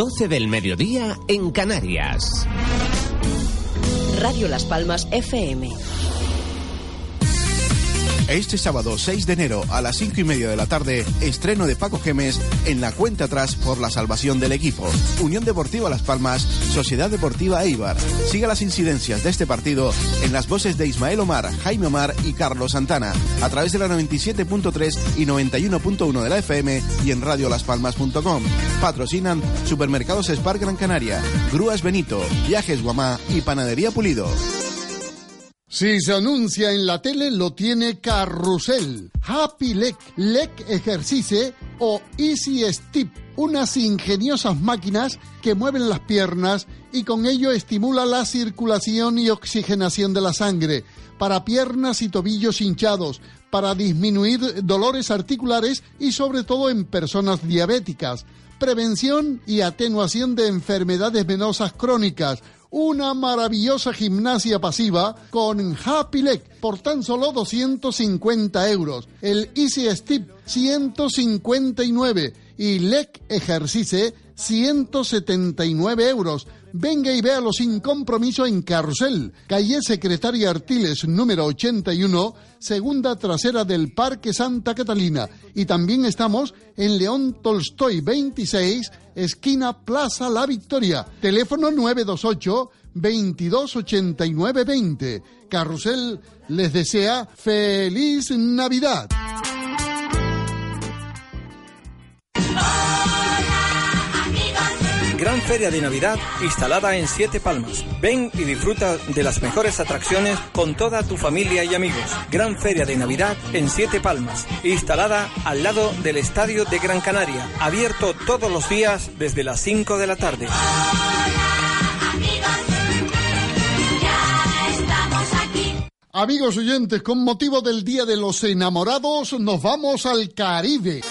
12 del mediodía en Canarias. Radio Las Palmas FM. Este sábado 6 de enero a las 5 y media de la tarde, estreno de Paco Gemes en la cuenta atrás por la salvación del equipo. Unión Deportiva Las Palmas, Sociedad Deportiva Eibar. Siga las incidencias de este partido en las voces de Ismael Omar, Jaime Omar y Carlos Santana, a través de la 97.3 y 91.1 de la FM y en radiolaspalmas.com. Patrocinan Supermercados Spar Gran Canaria, Grúas Benito, Viajes Guamá y Panadería Pulido. Si se anuncia en la tele, lo tiene Carrusel, Happy Leg, Leg Ejercice o Easy Step, unas ingeniosas máquinas que mueven las piernas y con ello estimula la circulación y oxigenación de la sangre para piernas y tobillos hinchados, para disminuir dolores articulares y sobre todo en personas diabéticas, prevención y atenuación de enfermedades venosas crónicas, una maravillosa gimnasia pasiva con Happy Leg por tan solo 250 euros. El Easy Step 159 y Leg Ejercice 179 euros. Venga y véalo sin compromiso en Carrusel, calle Secretaria Artiles número 81, segunda trasera del Parque Santa Catalina. Y también estamos en León Tolstoy 26, esquina Plaza La Victoria. Teléfono 928 228920. Carrusel les desea feliz Navidad. Gran Feria de Navidad instalada en Siete Palmas. Ven y disfruta de las mejores atracciones con toda tu familia y amigos. Gran Feria de Navidad en Siete Palmas, instalada al lado del Estadio de Gran Canaria, abierto todos los días desde las 5 de la tarde. Amigos oyentes, con motivo del Día de los Enamorados, nos vamos al Caribe.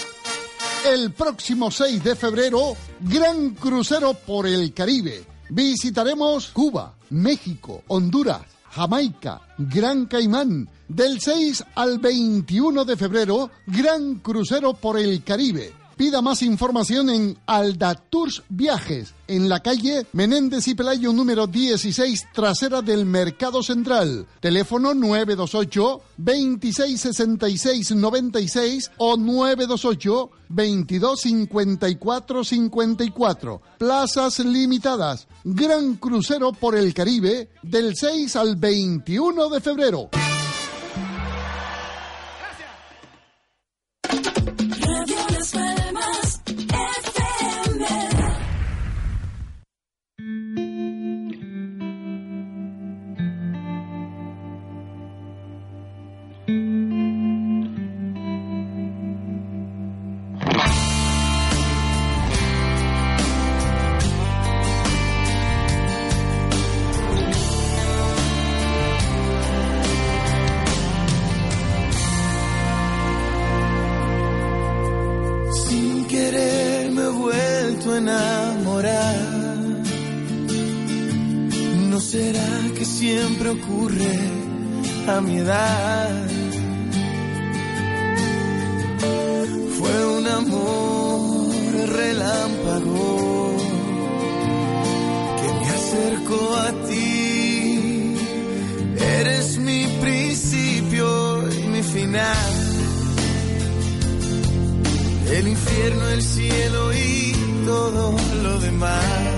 El próximo 6 de febrero, gran crucero por el Caribe. Visitaremos Cuba, México, Honduras, Jamaica, Gran Caimán. Del 6 al 21 de febrero, gran crucero por el Caribe. Pida más información en Aldatours Viajes, en la calle Menéndez y Pelayo número 16, trasera del Mercado Central. Teléfono 928 2666 96 o 928 2254 54. Plazas limitadas. Gran crucero por el Caribe del 6 al 21 de febrero. Siempre ocurre a mi edad? Fue un amor relámpago que me acercó a ti. Eres mi principio y mi final el infierno, el cielo y todo lo demás.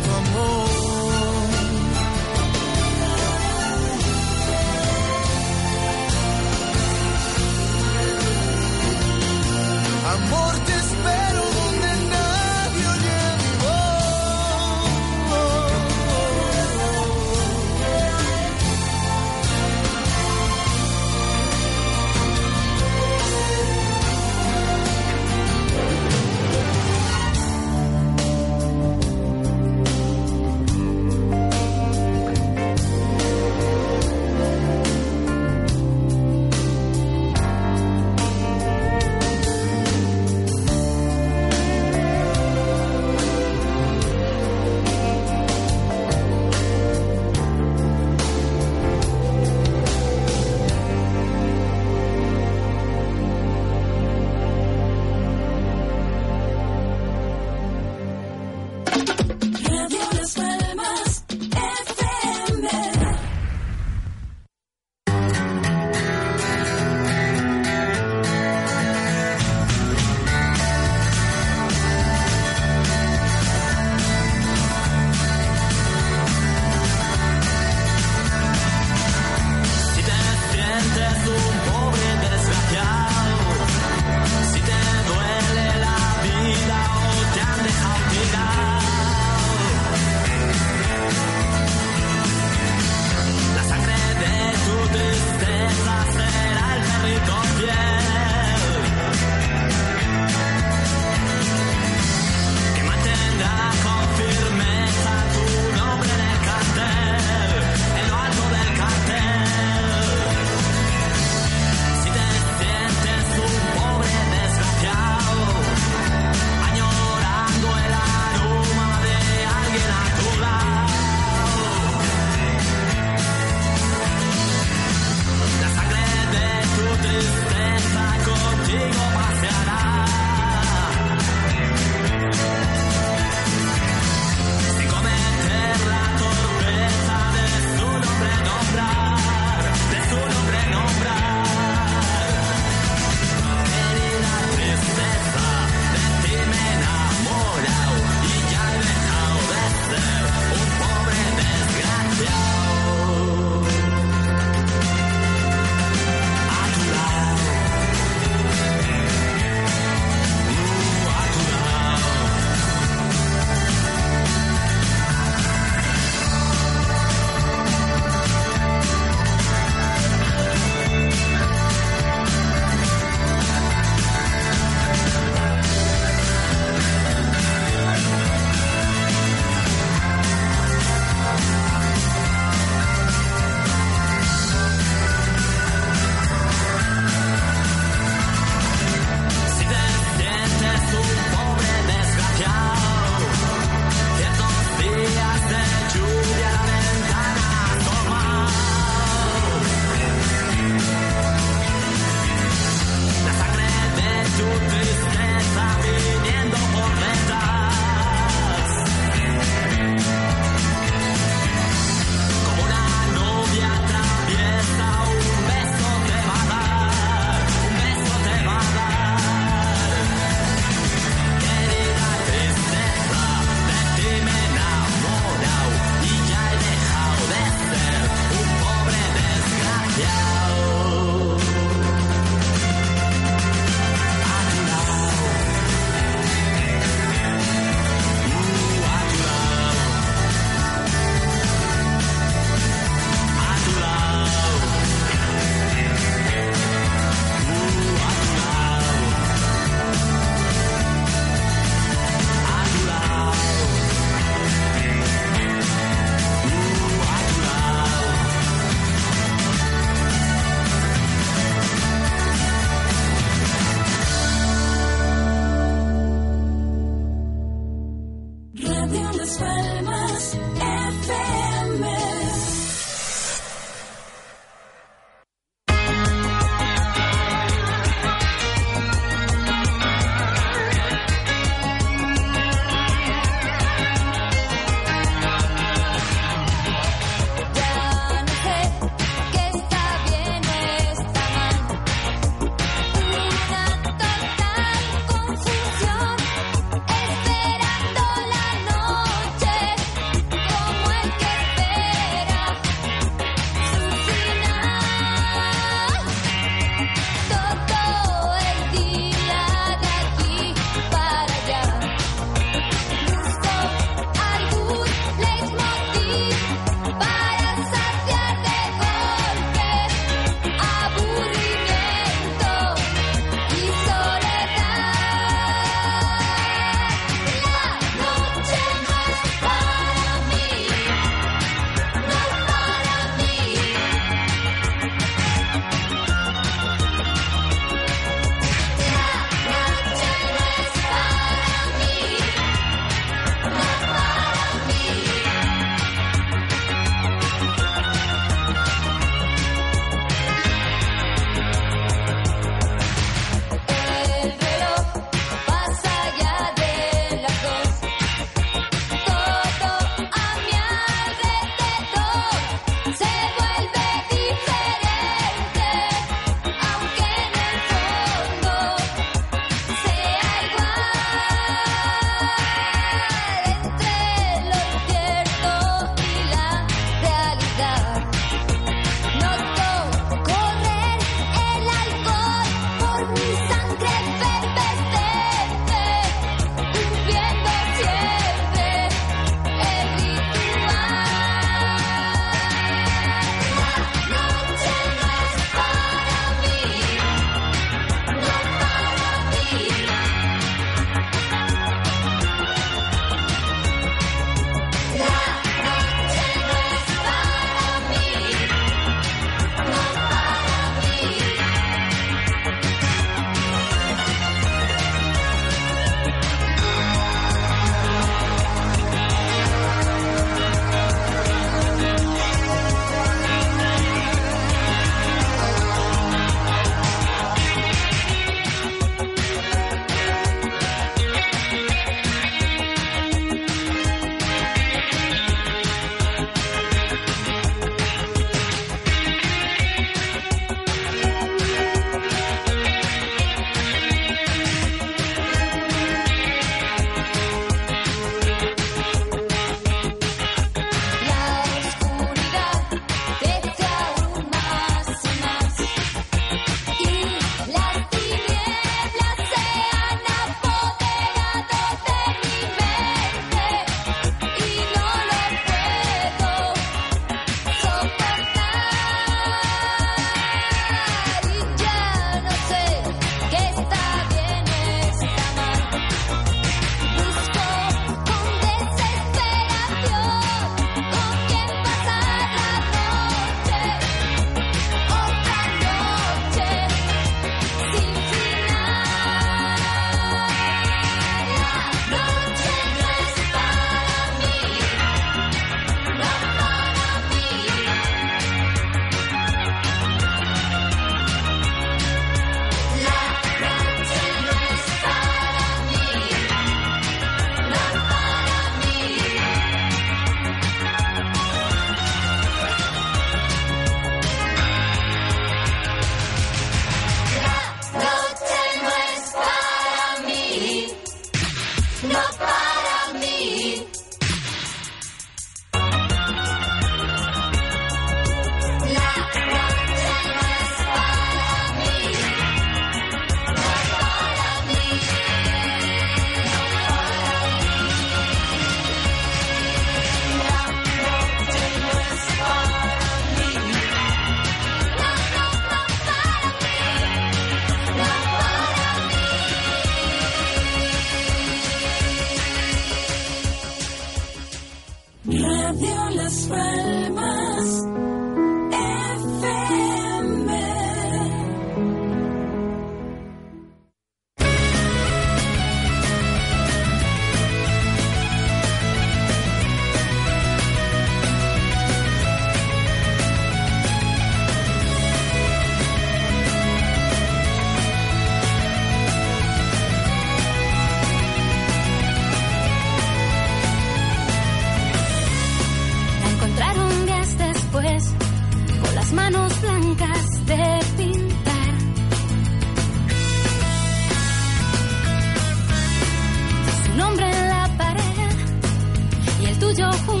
交互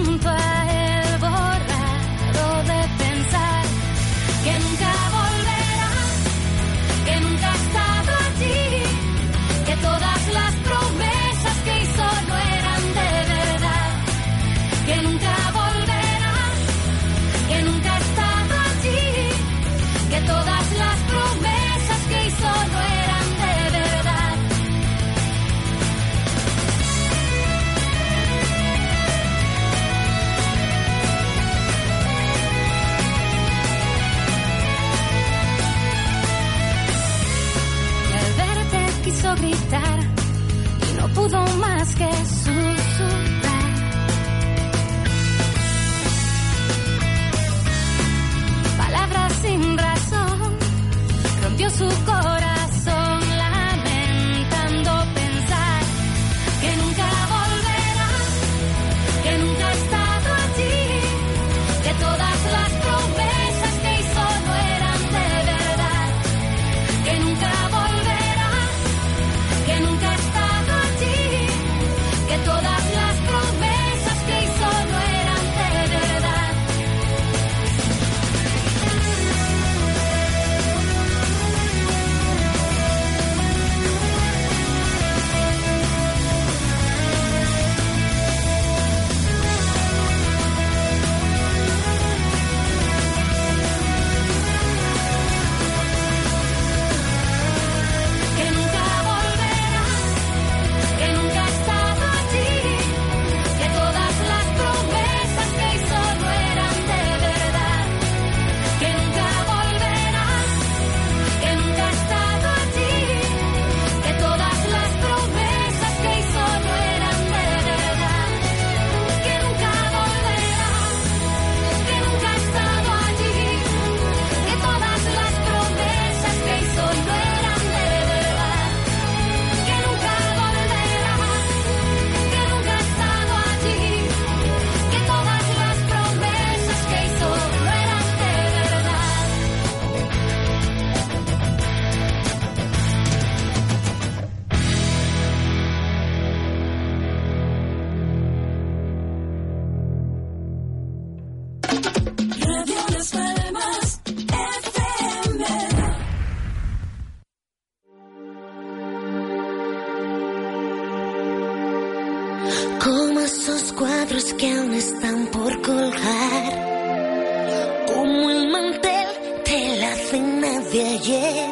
de ayer,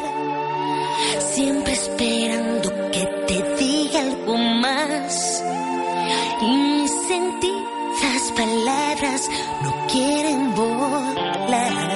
siempre esperando que te diga algo más. Y mis sentidas palabras no quieren volar.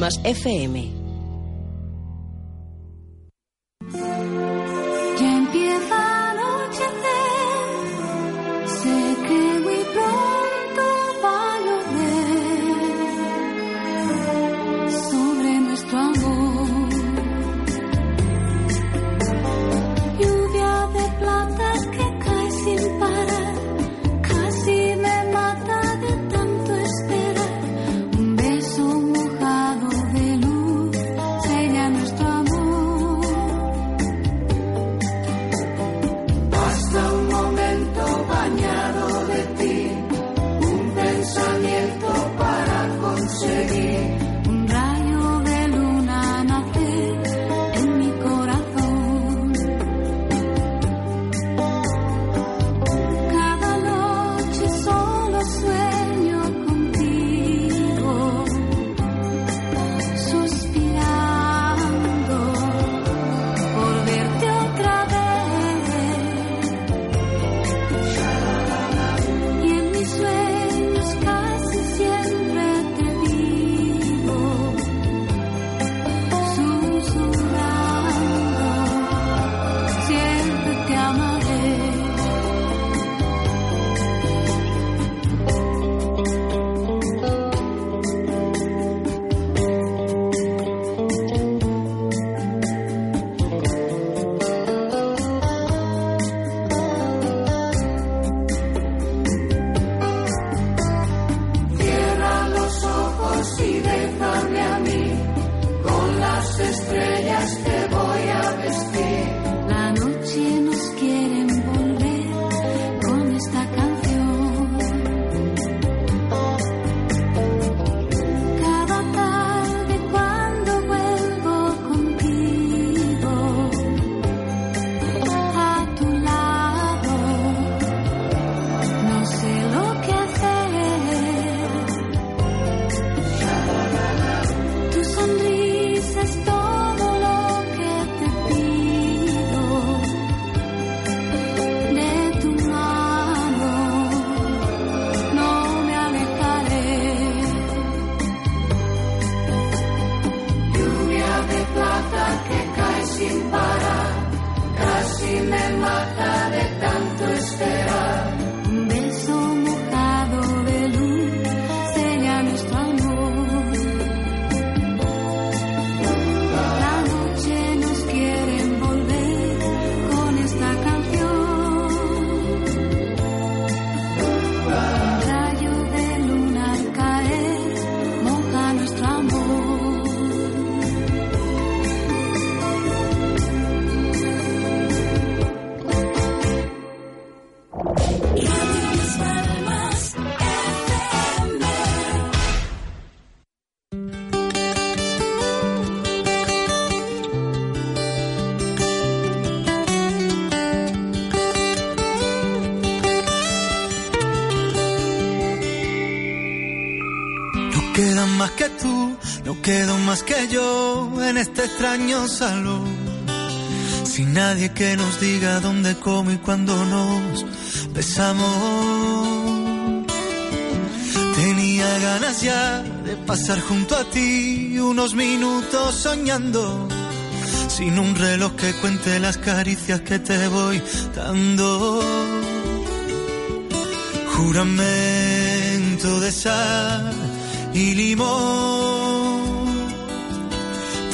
Palmas FM. Este extraño salón. Sin nadie que nos diga dónde, cómo y cuándo nos besamos. Tenía ganas ya de pasar junto a ti unos minutos soñando. Sin un reloj que cuente las caricias que te voy dando. Juramento de sal y limón.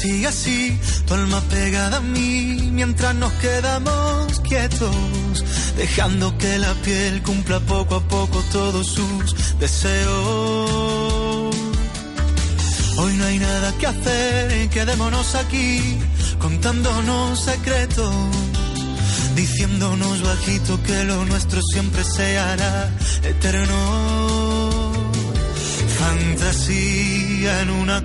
Siga así, tu alma pegada a mí, mientras nos quedamos quietos, dejando que la piel cumpla poco a poco todos sus deseos. Hoy no hay nada que hacer, quedémonos aquí, contándonos secretos, diciéndonos bajito que lo nuestro siempre se hará eterno. Fantasía en una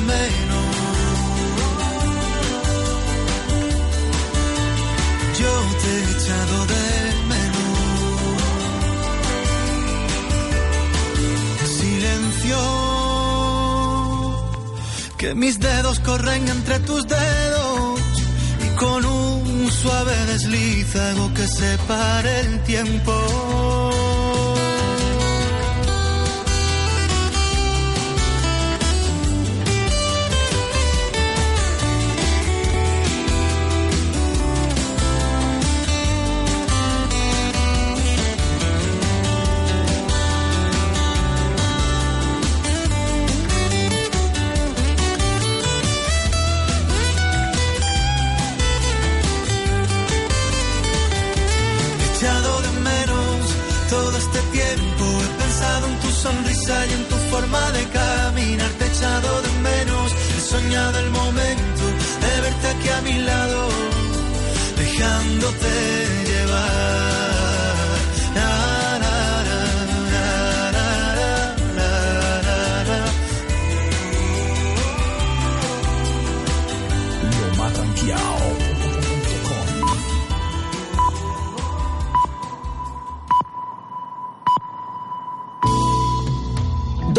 Silencio. Que mis dedos corren entre tus dedos y con un suave desliz hago que se pare el tiempo.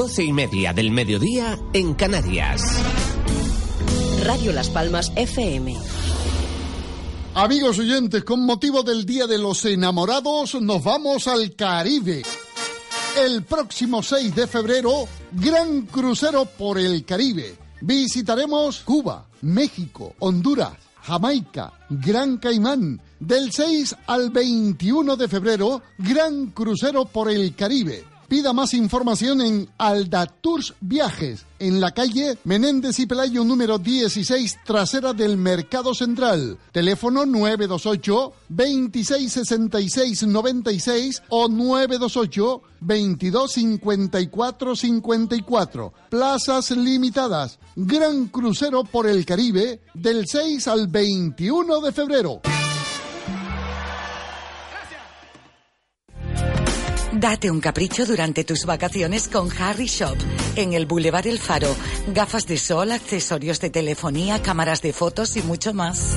12 y media del mediodía en Canarias. Radio Las Palmas FM. Amigos oyentes, con motivo del Día de los Enamorados, nos vamos al Caribe. El próximo 6 de febrero, gran crucero por el Caribe. Visitaremos Cuba, México, Honduras, Jamaica, Gran Caimán. Del 6 al 21 de febrero, gran crucero por el Caribe. Pida más información en Aldatours Viajes, en la calle Menéndez y Pelayo número 16, trasera del Mercado Central. Teléfono 928 2666 96 o 928 2254 54. Plazas limitadas. Gran crucero por el Caribe del 6 al 21 de febrero. Date un capricho durante tus vacaciones con Harry Shop en el Boulevard El Faro. Gafas de sol, accesorios de telefonía, cámaras de fotos y mucho más.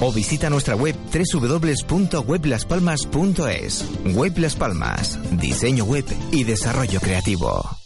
o visita nuestra web www.weblaspalmas.es. Web Las Palmas, diseño web y desarrollo creativo.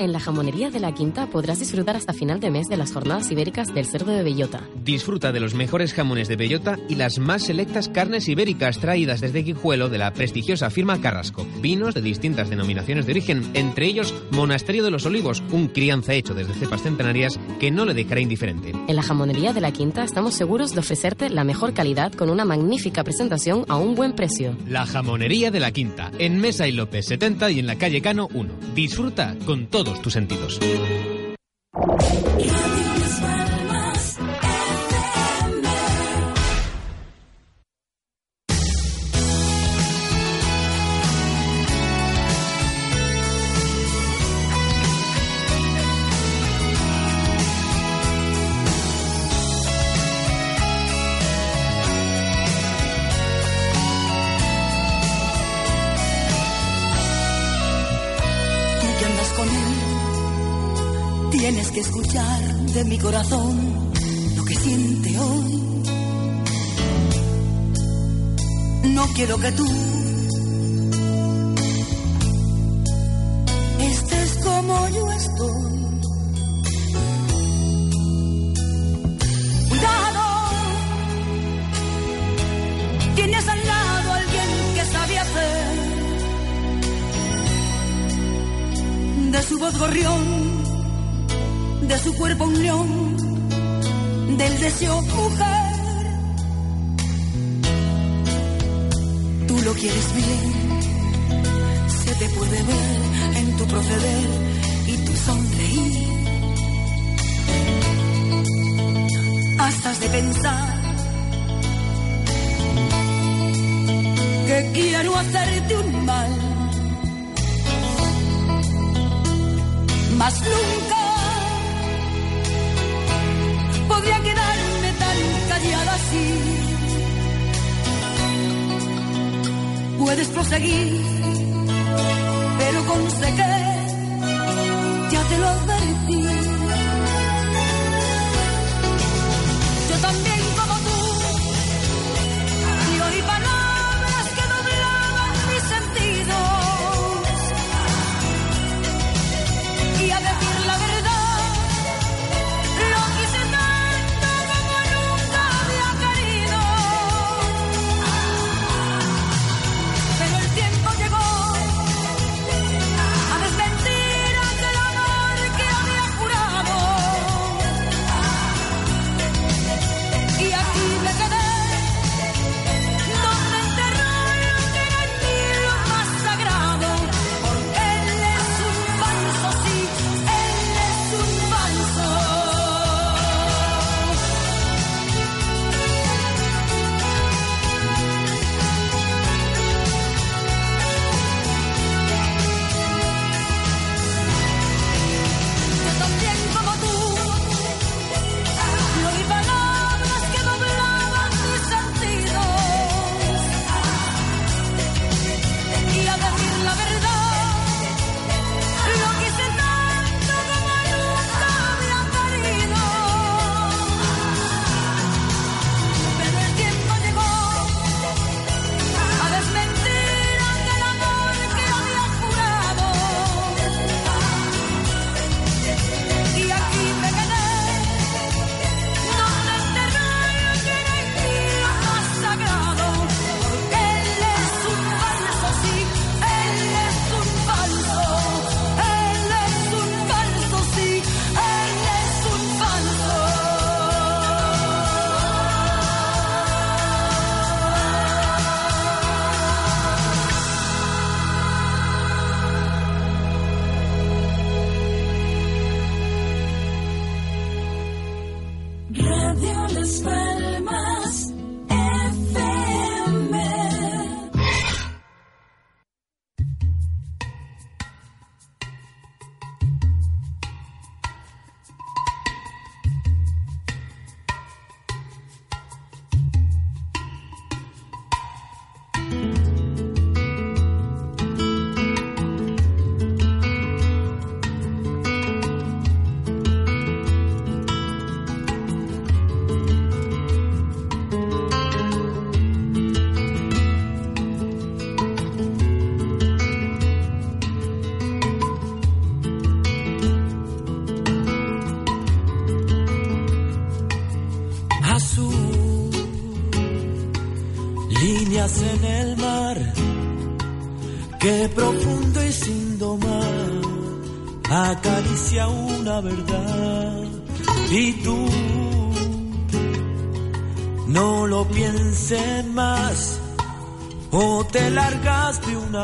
En la jamonería de la Quinta podrás disfrutar hasta final de mes de las jornadas ibéricas del cerdo de bellota. Disfruta de los mejores jamones de bellota y las más selectas carnes ibéricas traídas desde Guijuelo de la prestigiosa firma Carrasco. Vinos de distintas denominaciones de origen, entre ellos Monasterio de los Olivos, un crianza hecho desde cepas centenarias que no le dejará indiferente. En la jamonería de la Quinta estamos seguros de ofrecerte la mejor calidad con una magnífica presentación a un buen precio. La jamonería de la Quinta, en Mesa y López 70 y en la calle Cano 1. Disfruta con tus sentidos. Corazón lo que siente hoy. No quiero que tú estés como yo estoy. Cuidado, tienes al lado a alguien que sabe hacer de su voz gorrión, su cuerpo un león, del deseo mujer. Tú lo quieres bien, se te puede ver en tu proceder y tu sonreír. Hasta has de pensar que quiero hacerte un mal. Más nunca podría quedarme tan callada así. Puedes proseguir, pero con sé que ya te lo advertí.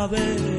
primavera.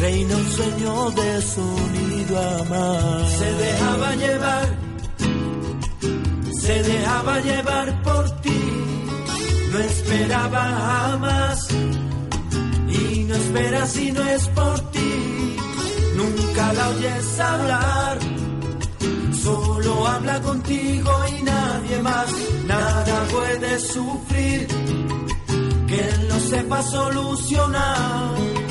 reina un sueño de sonido amar. Se dejaba llevar, se dejaba llevar por ti, no esperaba jamás, y no espera si no es por ti, nunca la oyes hablar. Solo habla contigo y nadie más, nada puede sufrir sepa solucionar.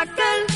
Desde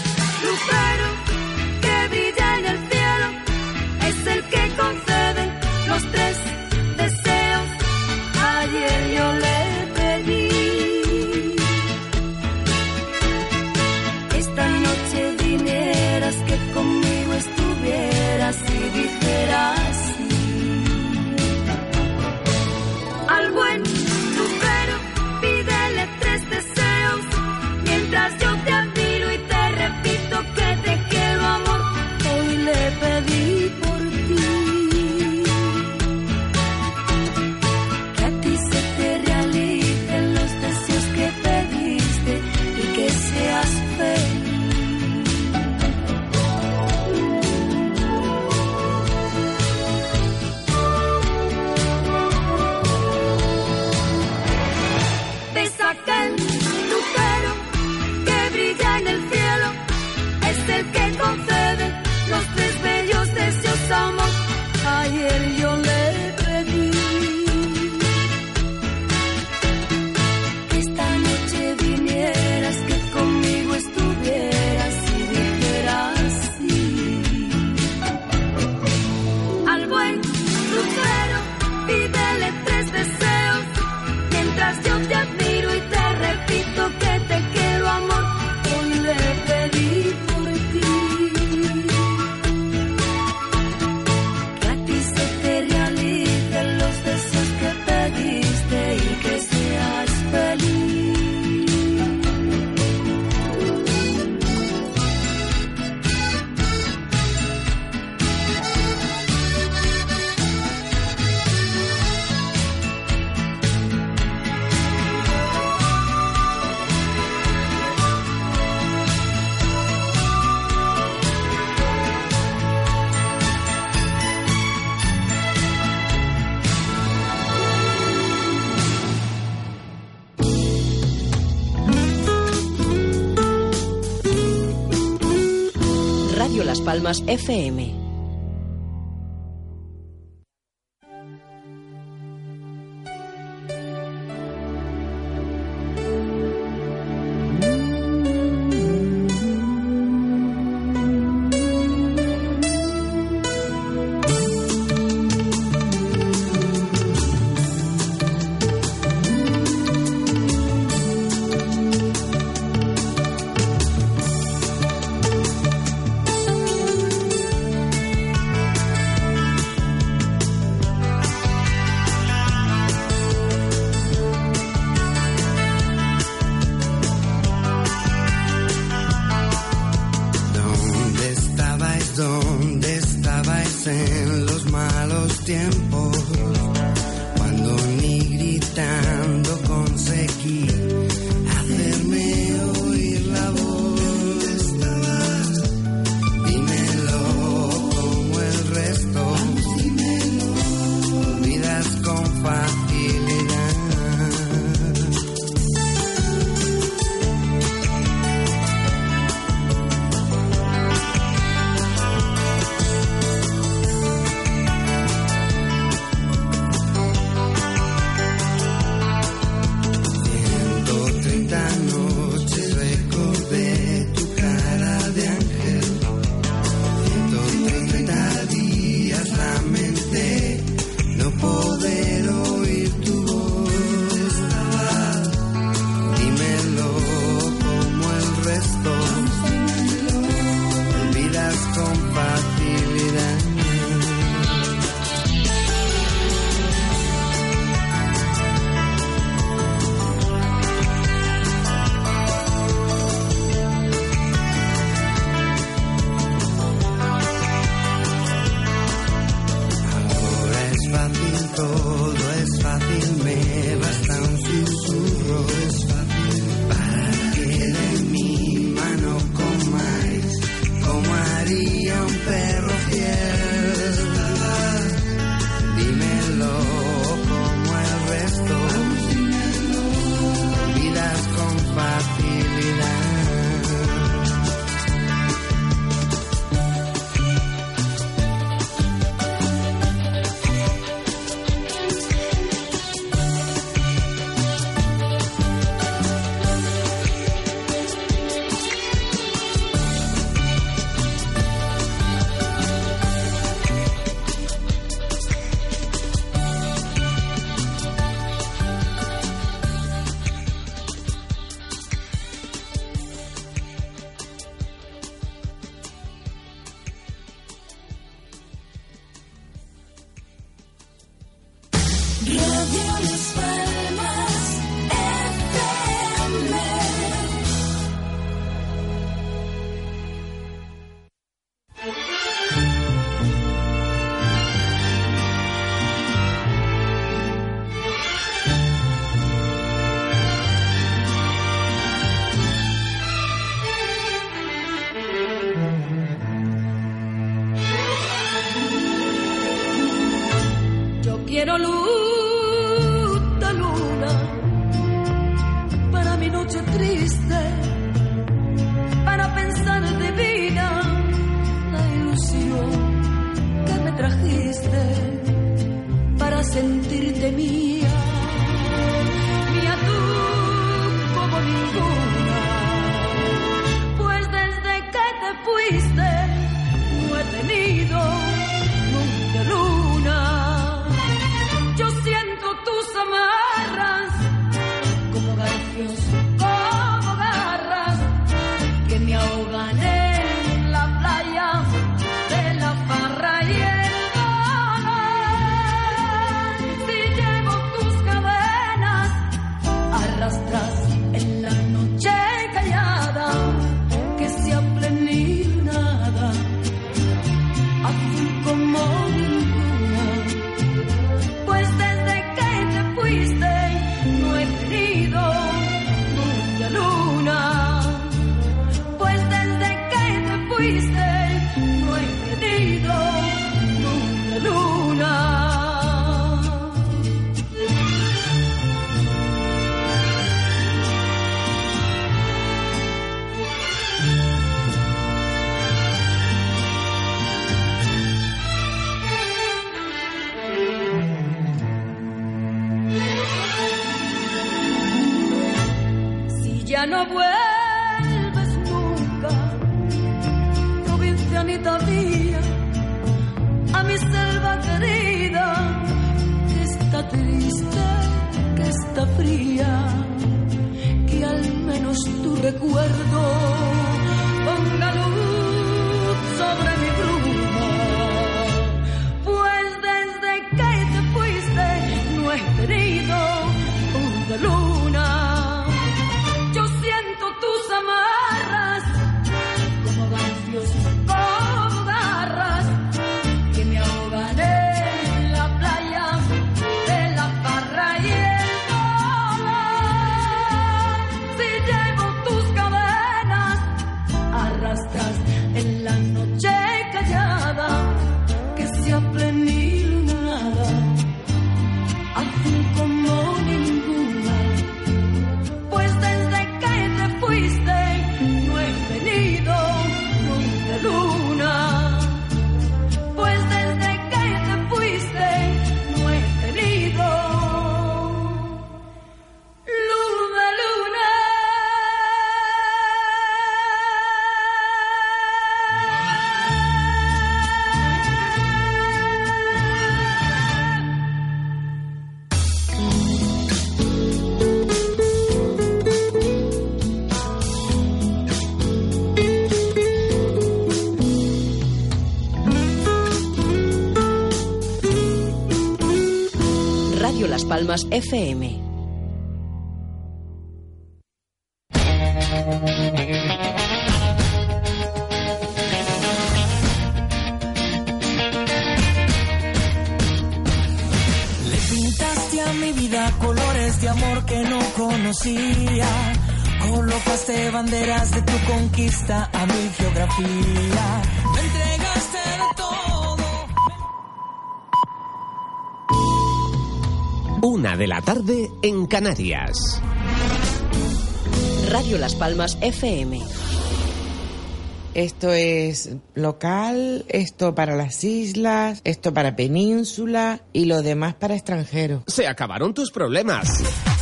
FM. Fm. Radio Las Palmas FM. Esto es local, esto para las islas, esto para península y lo demás para extranjeros. Se acabaron tus problemas.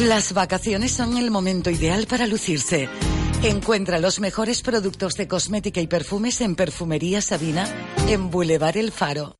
Las vacaciones son el momento ideal para lucirse. Encuentra los mejores productos de cosmética y perfumes en Perfumería Sabina, en Boulevard El Faro.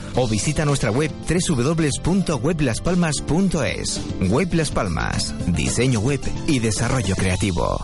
o visita nuestra web www.weblaspalmas.es. Web Las Palmas, diseño web y desarrollo creativo.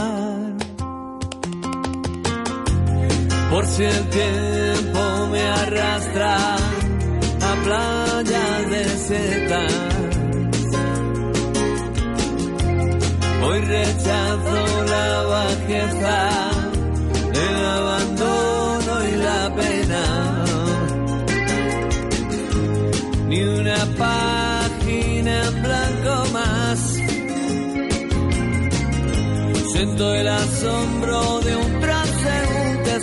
Si el tiempo me arrastra a playas desiertas. Hoy rechazo la bajeza, el abandono y la pena. Ni una página en blanco más. Siento el asombro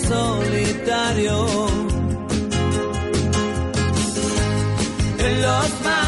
solitario. En los mapas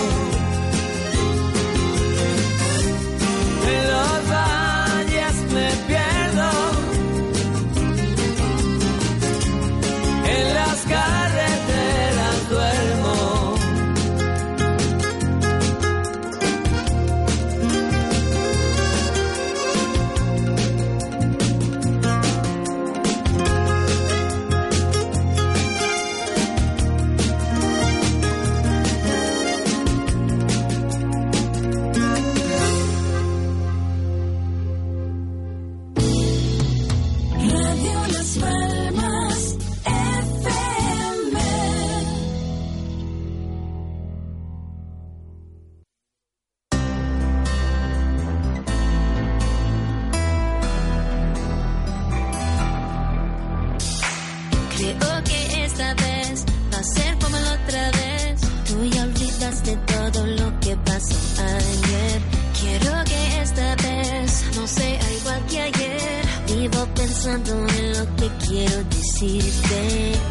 pensando en lo que quiero decirte.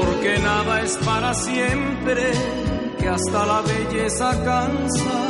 porque nada es para siempre, que hasta la belleza cansa,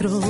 Arrastró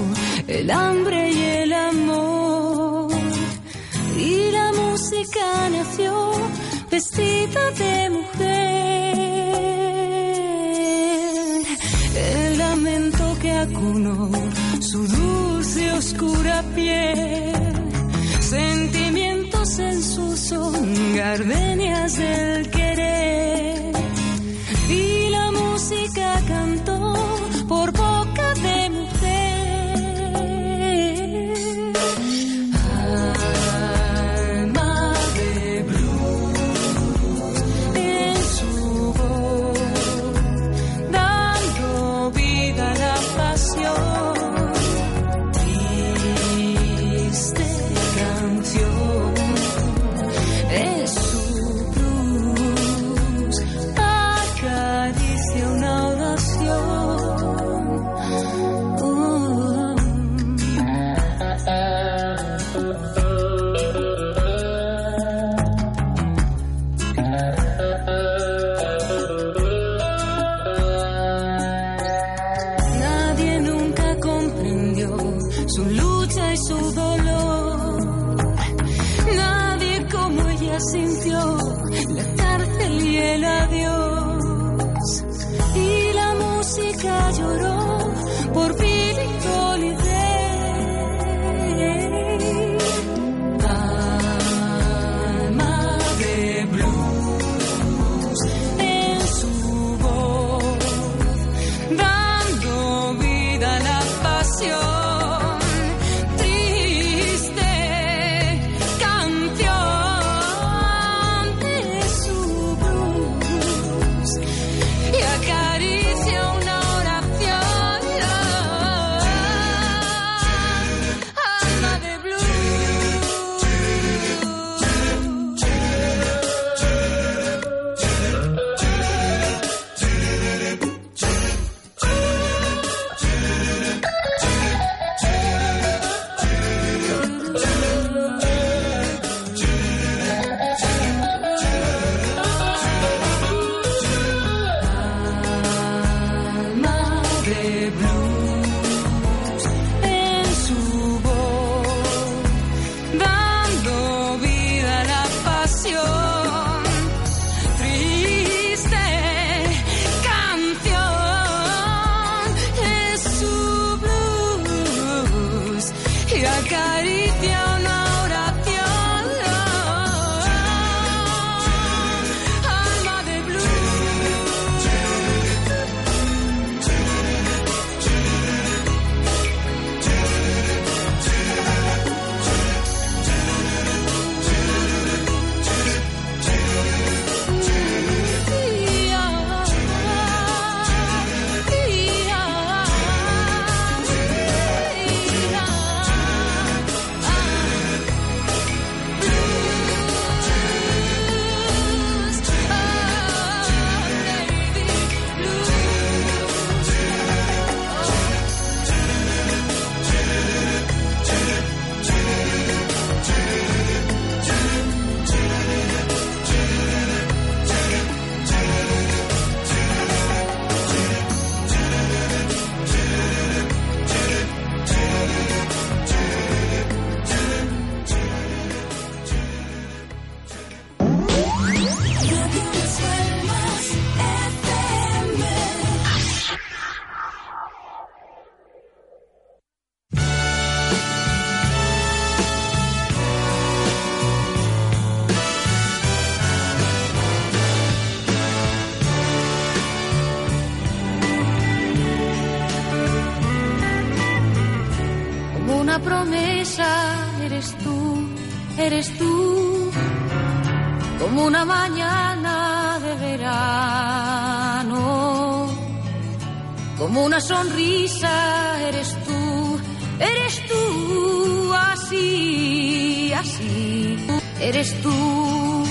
como una sonrisa eres tú, eres tú así, así, eres tú.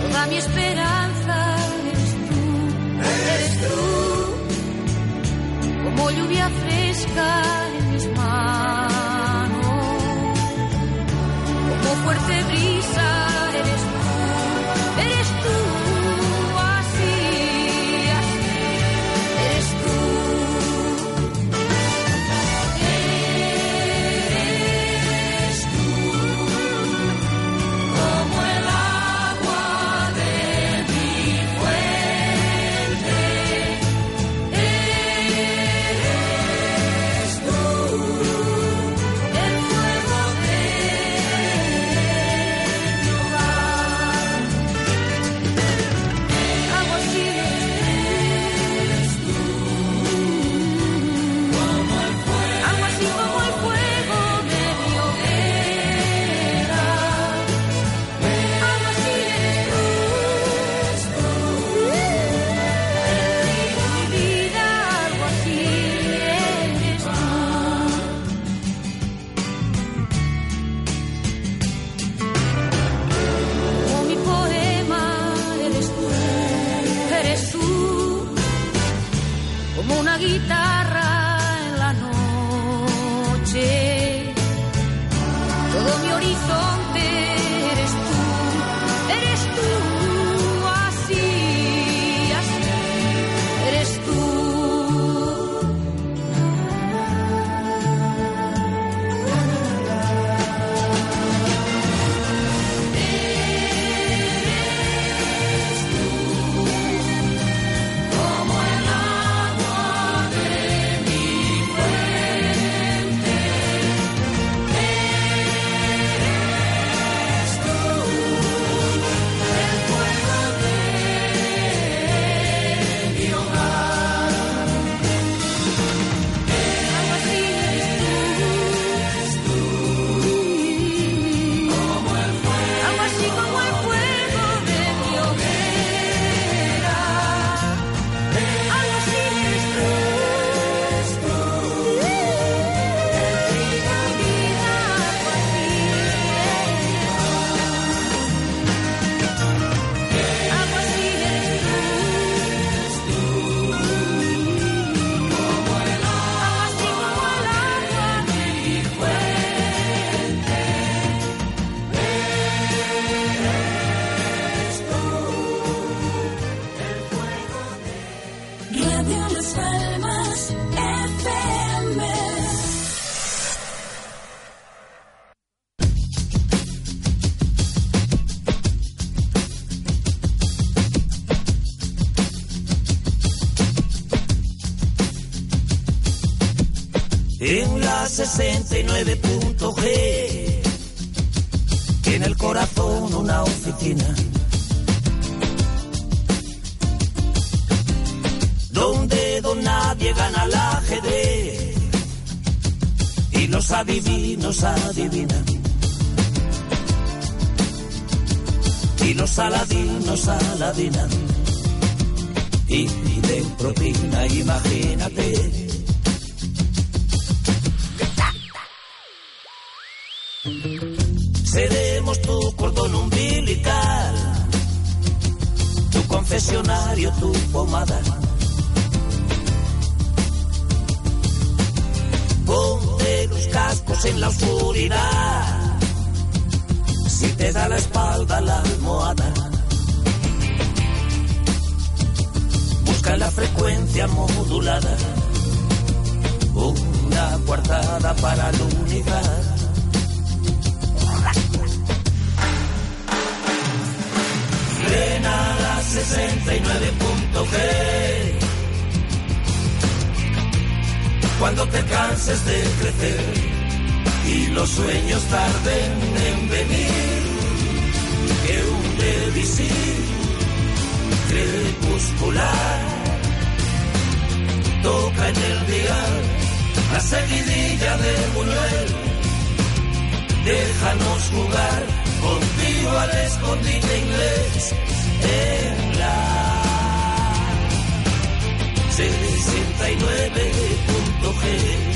Toda mi esperanza eres tú, eres tú, como lluvia fresca en mis manos, como fuerte brillo. 69.g, en el corazón una oficina, donde don nadie gana el ajedrez y los adivinos adivinan. Y los aladinos aladinan y piden propina, imagínate. Tu confesionario, tu pomada. Ponte los cascos en la oscuridad, si te da la espalda la almohada. Busca la frecuencia modulada, una coartada para la unidad. 69.g. Cuando te canses de crecer y los sueños tarden en venir, que un devisir crepuscular toca en el día la seguidilla de Buñuel. Déjanos jugar contigo al escondite inglés en la 69.g.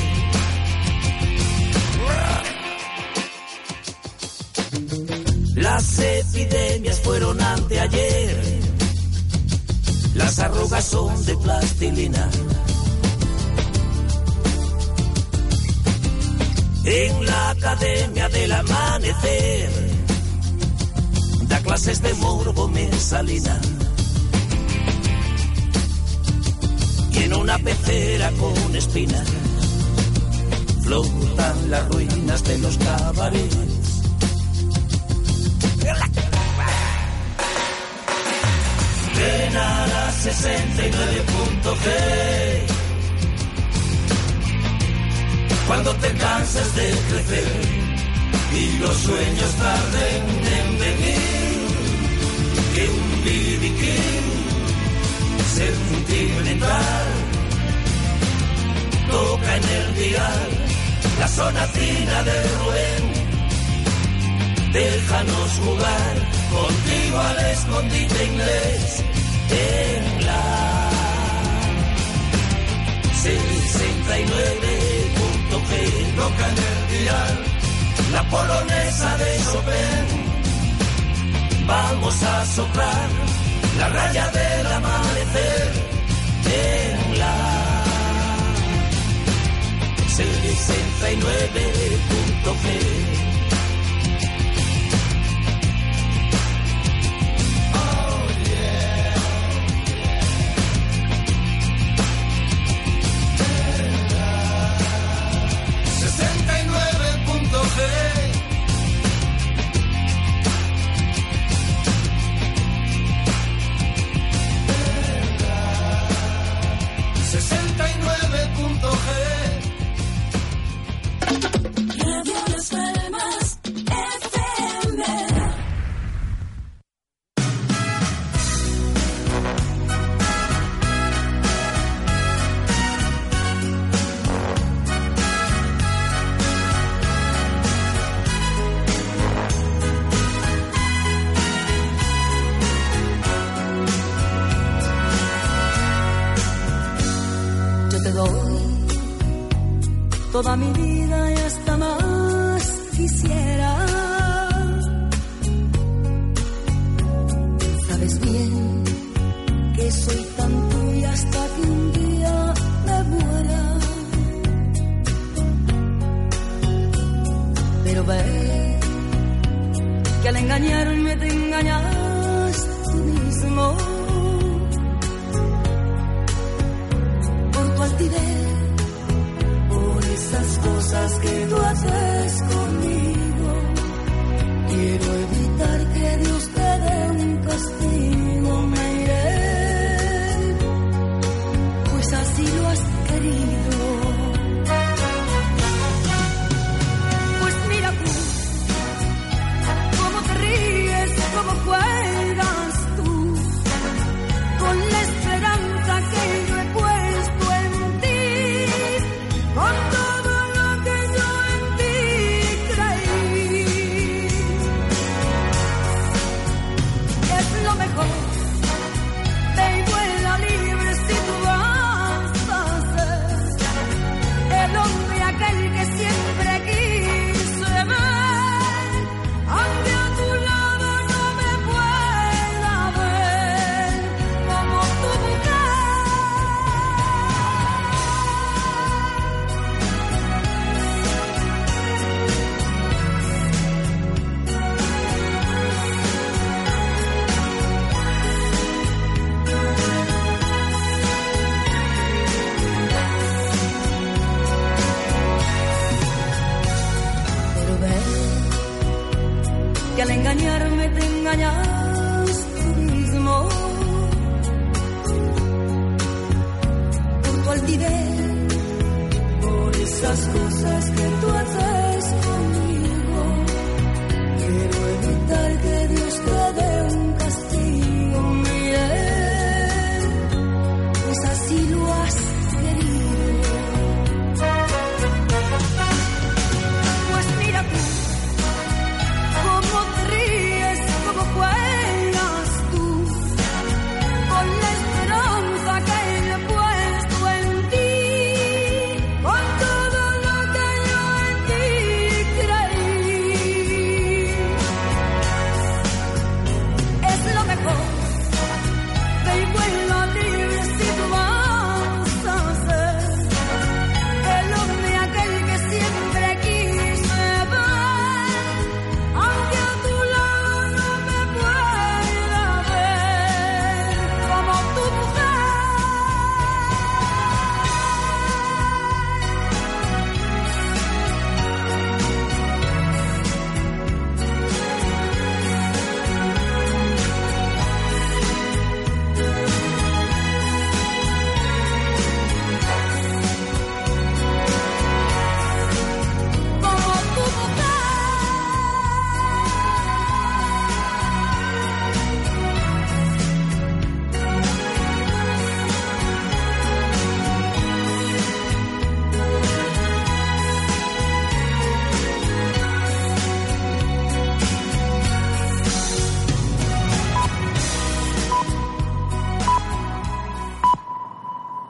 Las epidemias fueron anteayer, las arrugas son de plastilina. En la Academia del Amanecer clases de morbo mensalina. Y en una pecera con espinas flotan las ruinas de los cabarets. Ven a la 69.g cuando te canses de crecer y los sueños tarden en venir, que un BB sentimental toca en el dial la sonatina de Rubén. Déjanos jugar contigo al escondite inglés en la 69.g toca en el dial la polonesa de Chopin. Vamos a soplar la raya del amanecer en la 69.g.